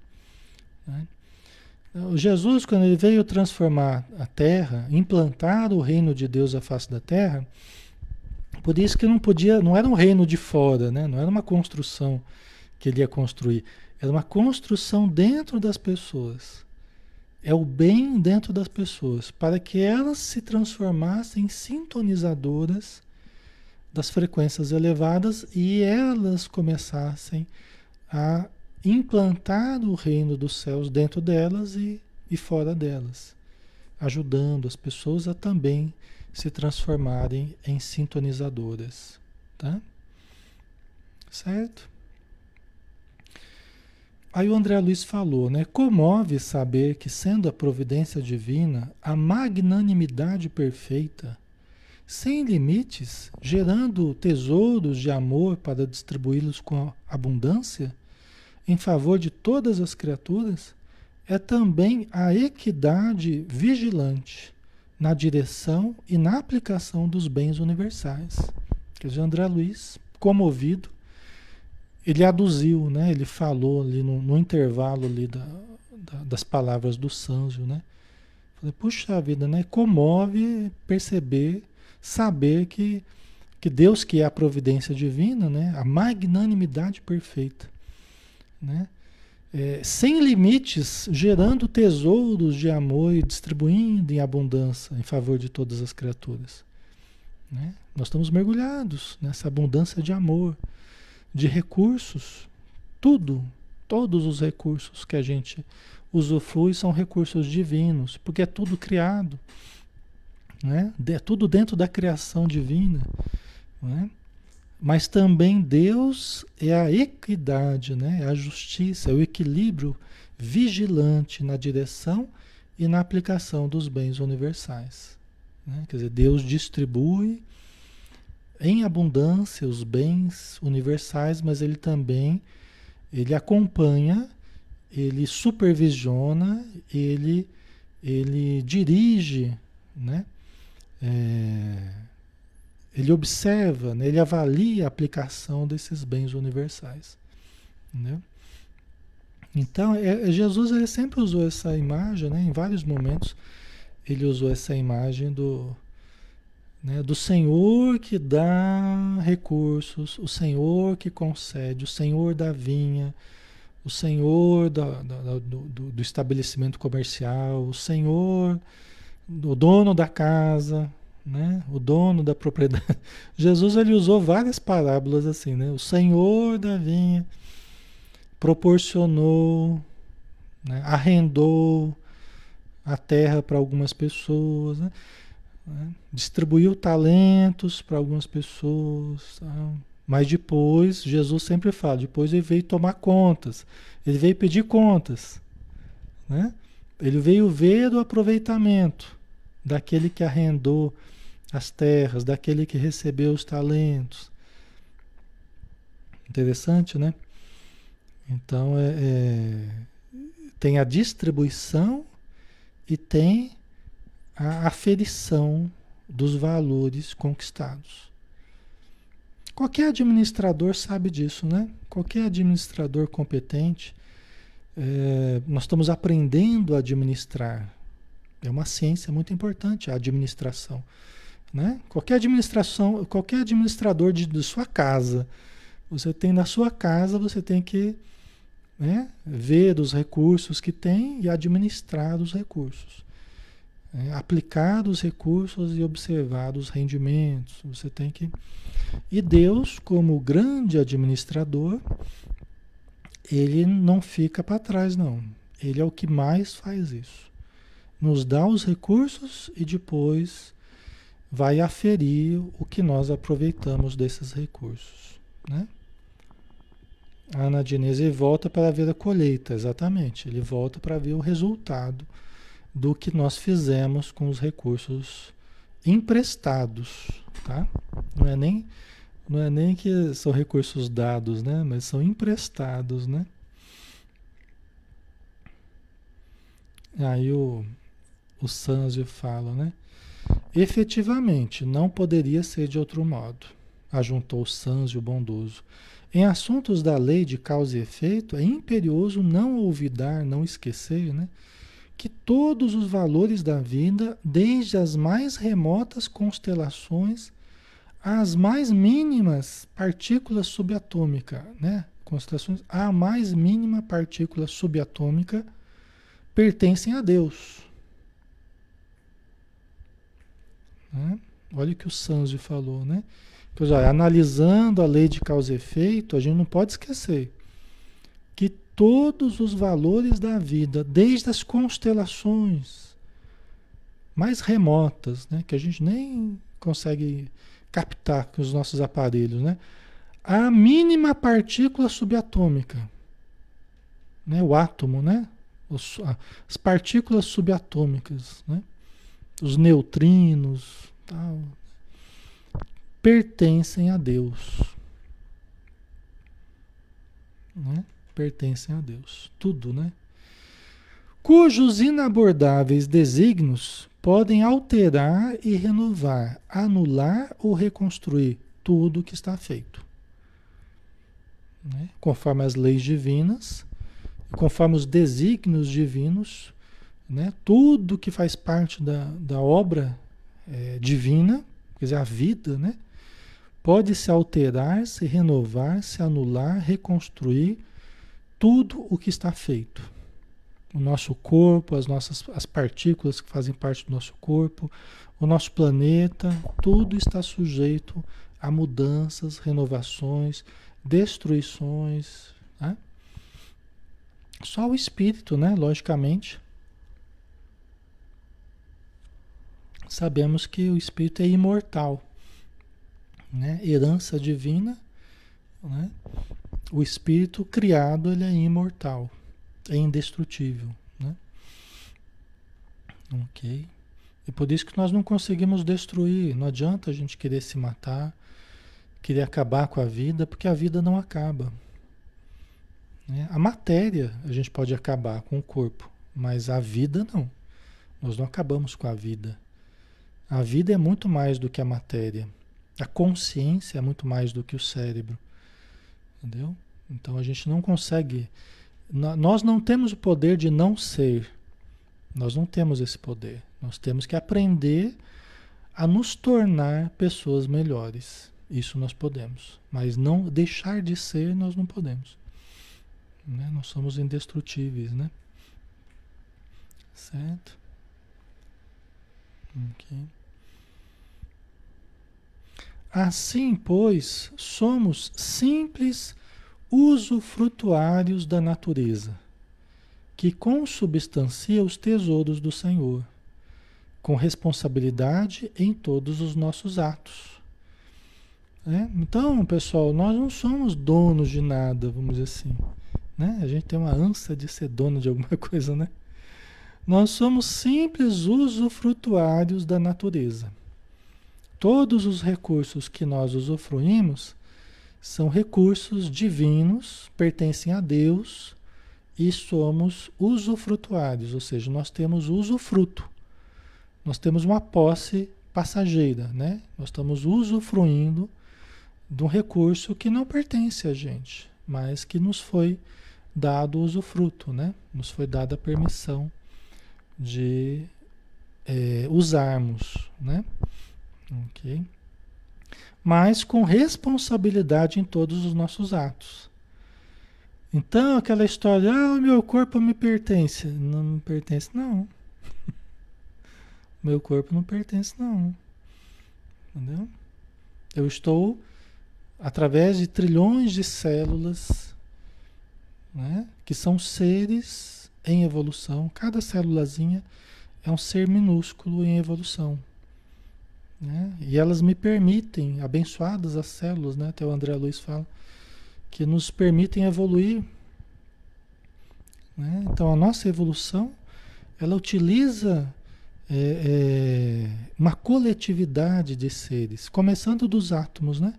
Né? Jesus, quando ele veio transformar a Terra, implantar o reino de Deus à face da Terra, por isso que não podia, não era um reino de fora, né? não era uma construção que ele ia construir, era uma construção dentro das pessoas é o bem dentro das pessoas, para que elas se transformassem em sintonizadoras das frequências elevadas e elas começassem a implantar o reino dos céus dentro delas e, e fora delas, ajudando as pessoas a também se transformarem em sintonizadoras, tá? Certo? Aí o André Luiz falou, né? Comove saber que, sendo a providência divina a magnanimidade perfeita, sem limites, gerando tesouros de amor para distribuí-los com abundância, em favor de todas as criaturas, é também a equidade vigilante na direção e na aplicação dos bens universais. Quer dizer, André Luiz, comovido, ele aduziu, né? Ele falou ali no, no intervalo ali da, da, das palavras do Sanjo, né? Falei, puxa vida, né? Comove perceber, saber que, que Deus que é a providência divina, né? A magnanimidade perfeita, né? É, sem limites, gerando tesouros de amor e distribuindo em abundância em favor de todas as criaturas. Né? Nós estamos mergulhados nessa abundância de amor de recursos, tudo, todos os recursos que a gente usufrui são recursos divinos, porque é tudo criado, né? é tudo dentro da criação divina. Né? Mas também Deus é a equidade, né? é a justiça, é o equilíbrio vigilante na direção e na aplicação dos bens universais. Né? Quer dizer, Deus distribui em abundância os bens universais, mas ele também ele acompanha, ele supervisiona, ele, ele dirige, né? É, ele observa, né? ele avalia a aplicação desses bens universais. Entendeu? Então, é, é, Jesus ele sempre usou essa imagem, né? em vários momentos, ele usou essa imagem do, né, do Senhor que dá recursos, o Senhor que concede, o Senhor da vinha, o Senhor do, do, estabelecimento comercial, o Senhor, o dono da casa, né? O dono da propriedade. <laughs> Jesus ele usou várias parábolas assim, né? O Senhor da vinha proporcionou, né? arrendou a terra para algumas pessoas, né? Né? distribuiu talentos para algumas pessoas. Tá? Mas depois, Jesus sempre fala, depois ele veio tomar contas, ele veio pedir contas. Né? Ele veio ver o aproveitamento daquele que arrendou as terras, daquele que recebeu os talentos. Interessante, né? Então é, é, tem a distribuição e tem a aferição dos valores conquistados. Qualquer administrador sabe disso, né? Qualquer administrador competente, é, nós estamos aprendendo a administrar. É uma ciência muito importante a administração. Né? Qualquer administração, qualquer administrador de, de sua casa, você tem na sua casa, você tem que né, ver os recursos que tem e administrar os recursos. É, aplicar os recursos e observar os rendimentos. Você tem que. E Deus, como grande administrador, ele não fica para trás, não. Ele é o que mais faz isso. Nos dá os recursos e depois vai aferir o que nós aproveitamos desses recursos. Né? A Ana Diniz volta para ver a colheita, exatamente. Ele volta para ver o resultado do que nós fizemos com os recursos emprestados, tá? Não é nem não é nem que são recursos dados, né? Mas são emprestados, né? Aí o, o Sanzio fala, né? Efetivamente, não poderia ser de outro modo, ajuntou Sanzio bondoso. Em assuntos da lei de causa e efeito, é imperioso não olvidar, não esquecer, né? Que todos os valores da vida, desde as mais remotas constelações às mais mínimas partículas subatômicas, né? Constelações, a mais mínima partícula subatômica pertencem a Deus. Né? Olha o que o Sanzio falou, né? Pois olha, analisando a lei de causa e efeito, a gente não pode esquecer que todos os valores da vida, desde as constelações mais remotas, né, que a gente nem consegue captar com os nossos aparelhos, né, a mínima partícula subatômica, né, o átomo, né, os, as partículas subatômicas, né, os neutrinos, tal, pertencem a Deus. Né? Pertencem a Deus. Tudo, né? Cujos inabordáveis desígnios podem alterar e renovar, anular ou reconstruir tudo que está feito. Né? Conforme as leis divinas, conforme os desígnios divinos, né? tudo que faz parte da, da obra é, divina, quer dizer, a vida, né? pode se alterar, se renovar, se anular, reconstruir tudo o que está feito. O nosso corpo, as nossas as partículas que fazem parte do nosso corpo, o nosso planeta, tudo está sujeito a mudanças, renovações, destruições. Né? Só o espírito, né? Logicamente. Sabemos que o espírito é imortal, né? Herança divina, né? O espírito criado ele é imortal, é indestrutível, né? Ok. E por isso que nós não conseguimos destruir. Não adianta a gente querer se matar, querer acabar com a vida, porque a vida não acaba. Né? A matéria a gente pode acabar com o corpo, mas a vida não. Nós não acabamos com a vida. A vida é muito mais do que a matéria. A consciência é muito mais do que o cérebro. Entendeu? Então a gente não consegue. Nós não temos o poder de não ser. Nós não temos esse poder. Nós temos que aprender a nos tornar pessoas melhores. Isso nós podemos. Mas não deixar de ser, nós não podemos. Né? Nós somos indestrutíveis, né? Certo? Ok. Assim, pois, somos simples usufrutuários da natureza, que consubstancia os tesouros do Senhor, com responsabilidade em todos os nossos atos. É? Então, pessoal, nós não somos donos de nada, vamos dizer assim. Né? A gente tem uma ânsia de ser dono de alguma <laughs> coisa, né? Nós somos simples usufrutuários da natureza. Todos os recursos que nós usufruímos são recursos divinos, pertencem a Deus e somos usufrutuários, ou seja, nós temos usufruto. Nós temos uma posse passageira, né? Nós estamos usufruindo de um recurso que não pertence a gente, mas que nos foi dado o usufruto, né? Nos foi dada a permissão de é, usarmos, né? Ok? Mas com responsabilidade em todos os nossos atos. Então, aquela história, ah, meu corpo me pertence. Não me pertence, não. <laughs> meu corpo não pertence, não. Entendeu? Eu estou, através de trilhões de células, né, que são seres em evolução. Cada célulazinha é um ser minúsculo em evolução. Né? E elas me permitem, abençoadas as células, né? até o André Luiz fala, que nos permitem evoluir. Né? Então a nossa evolução, ela utiliza é, é, uma coletividade de seres, começando dos átomos, né?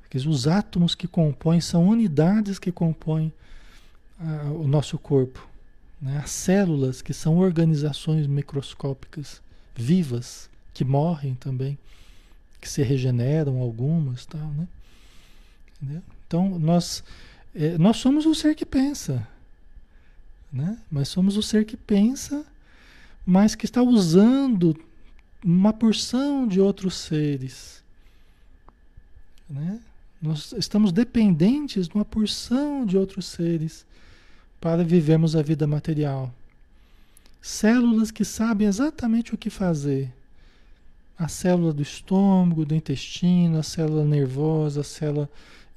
Porque os átomos que compõem são unidades que compõem a, o nosso corpo. Né? As células, que são organizações microscópicas vivas, que morrem também, que se regeneram algumas, tal, né? Entendeu? Então nós é, nós somos o ser que pensa, né? Mas somos o ser que pensa, mas que está usando uma porção de outros seres, né? Nós estamos dependentes de uma porção de outros seres para vivermos a vida material. Células que sabem exatamente o que fazer, a célula do estômago, do intestino, a célula nervosa, a célula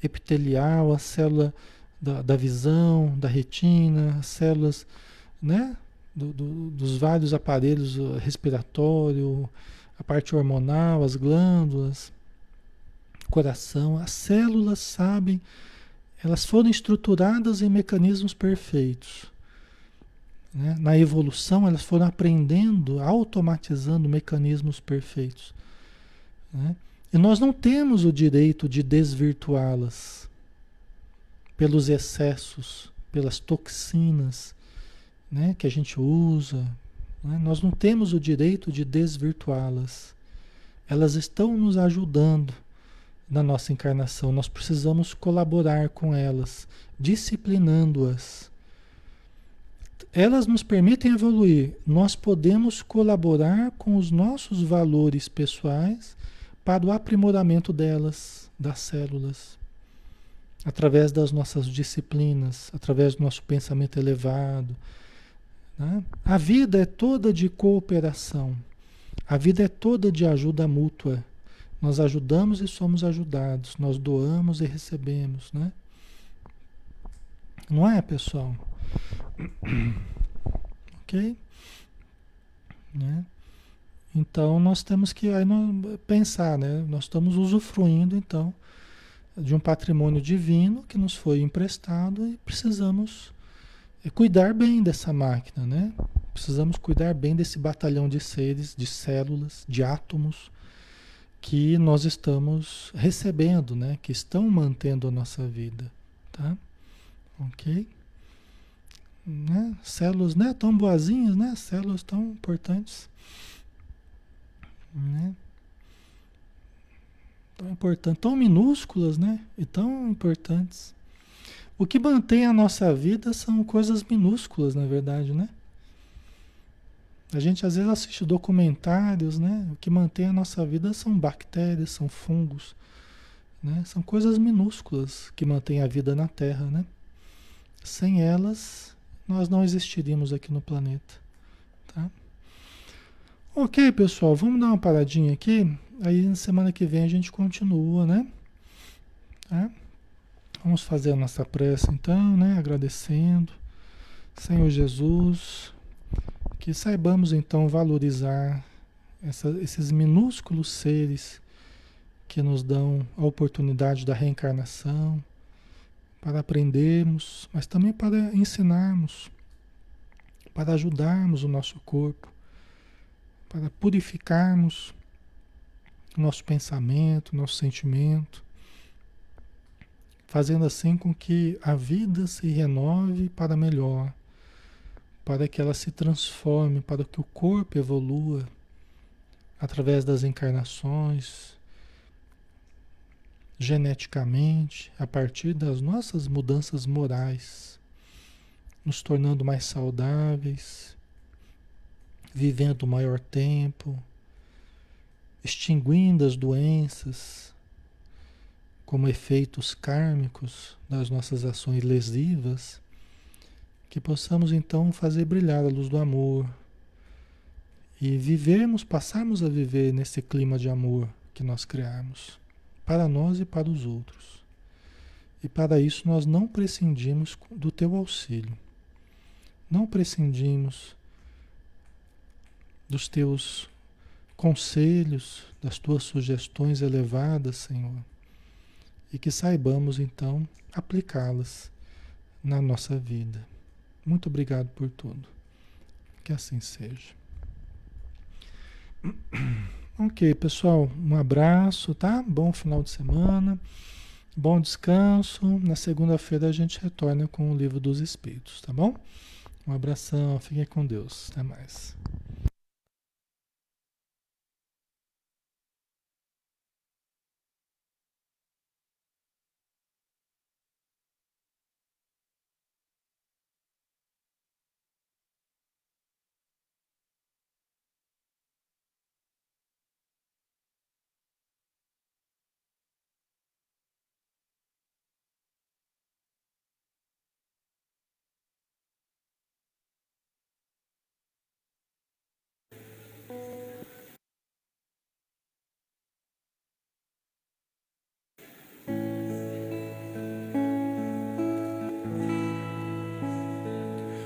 epitelial, a célula da, da visão, da retina, as células né, do, do, dos vários aparelhos respiratório, a parte hormonal, as glândulas, coração, as células sabem, elas foram estruturadas em mecanismos perfeitos. Né? Na evolução, elas foram aprendendo, automatizando mecanismos perfeitos. Né? E nós não temos o direito de desvirtuá-las pelos excessos, pelas toxinas né, que a gente usa. Né? Nós não temos o direito de desvirtuá-las. Elas estão nos ajudando na nossa encarnação. Nós precisamos colaborar com elas, disciplinando-as elas nos permitem evoluir. Nós podemos colaborar com os nossos valores pessoais para o aprimoramento delas, das células, através das nossas disciplinas, através do nosso pensamento elevado. Né? A vida é toda de cooperação, a vida é toda de ajuda mútua. Nós ajudamos e somos ajudados, nós doamos e recebemos, né? Não é, pessoal? <coughs> ok? Né? Então nós temos que aí, pensar, né? Nós estamos usufruindo então de um patrimônio divino que nos foi emprestado e precisamos é, cuidar bem dessa máquina, né? Precisamos cuidar bem desse batalhão de seres, de células, de átomos que nós estamos recebendo, né? Que estão mantendo a nossa vida, tá? Ok? Né? Células né? tão boazinhas, né? Células tão importantes. Né? Tão importantes, tão minúsculas, né? E tão importantes. O que mantém a nossa vida são coisas minúsculas, na verdade, né? A gente às vezes assiste documentários, né? O que mantém a nossa vida são bactérias, são fungos, né? São coisas minúsculas que mantêm a vida na Terra, né? Sem elas, nós não existiríamos aqui no planeta. Tá? Ok, pessoal, vamos dar uma paradinha aqui. Aí na semana que vem a gente continua, né? Tá? Vamos fazer a nossa prece então, né? Agradecendo. Senhor Jesus, que saibamos então valorizar essa, esses minúsculos seres que nos dão a oportunidade da reencarnação, para aprendermos, mas também para ensinarmos, para ajudarmos o nosso corpo, para purificarmos nosso pensamento, nosso sentimento, fazendo assim com que a vida se renove para melhor, para que ela se transforme, para que o corpo evolua através das encarnações, geneticamente, a partir das nossas mudanças morais, nos tornando mais saudáveis, vivendo maior tempo, extinguindo as doenças como efeitos kármicos das nossas ações lesivas, que possamos então fazer brilhar a luz do amor e vivermos, passarmos a viver nesse clima de amor que nós criamos, para nós e para os outros. E para isso nós não prescindimos do teu auxílio, não prescindimos dos teus conselhos, das tuas sugestões elevadas, Senhor, e que saibamos então aplicá-las na nossa vida. Muito obrigado por tudo. Que assim seja. <clears throat> Ok, pessoal, um abraço, tá? Bom final de semana, bom descanso. Na segunda-feira a gente retorna com o livro dos Espíritos, tá bom? Um abração, fiquem com Deus. Até mais.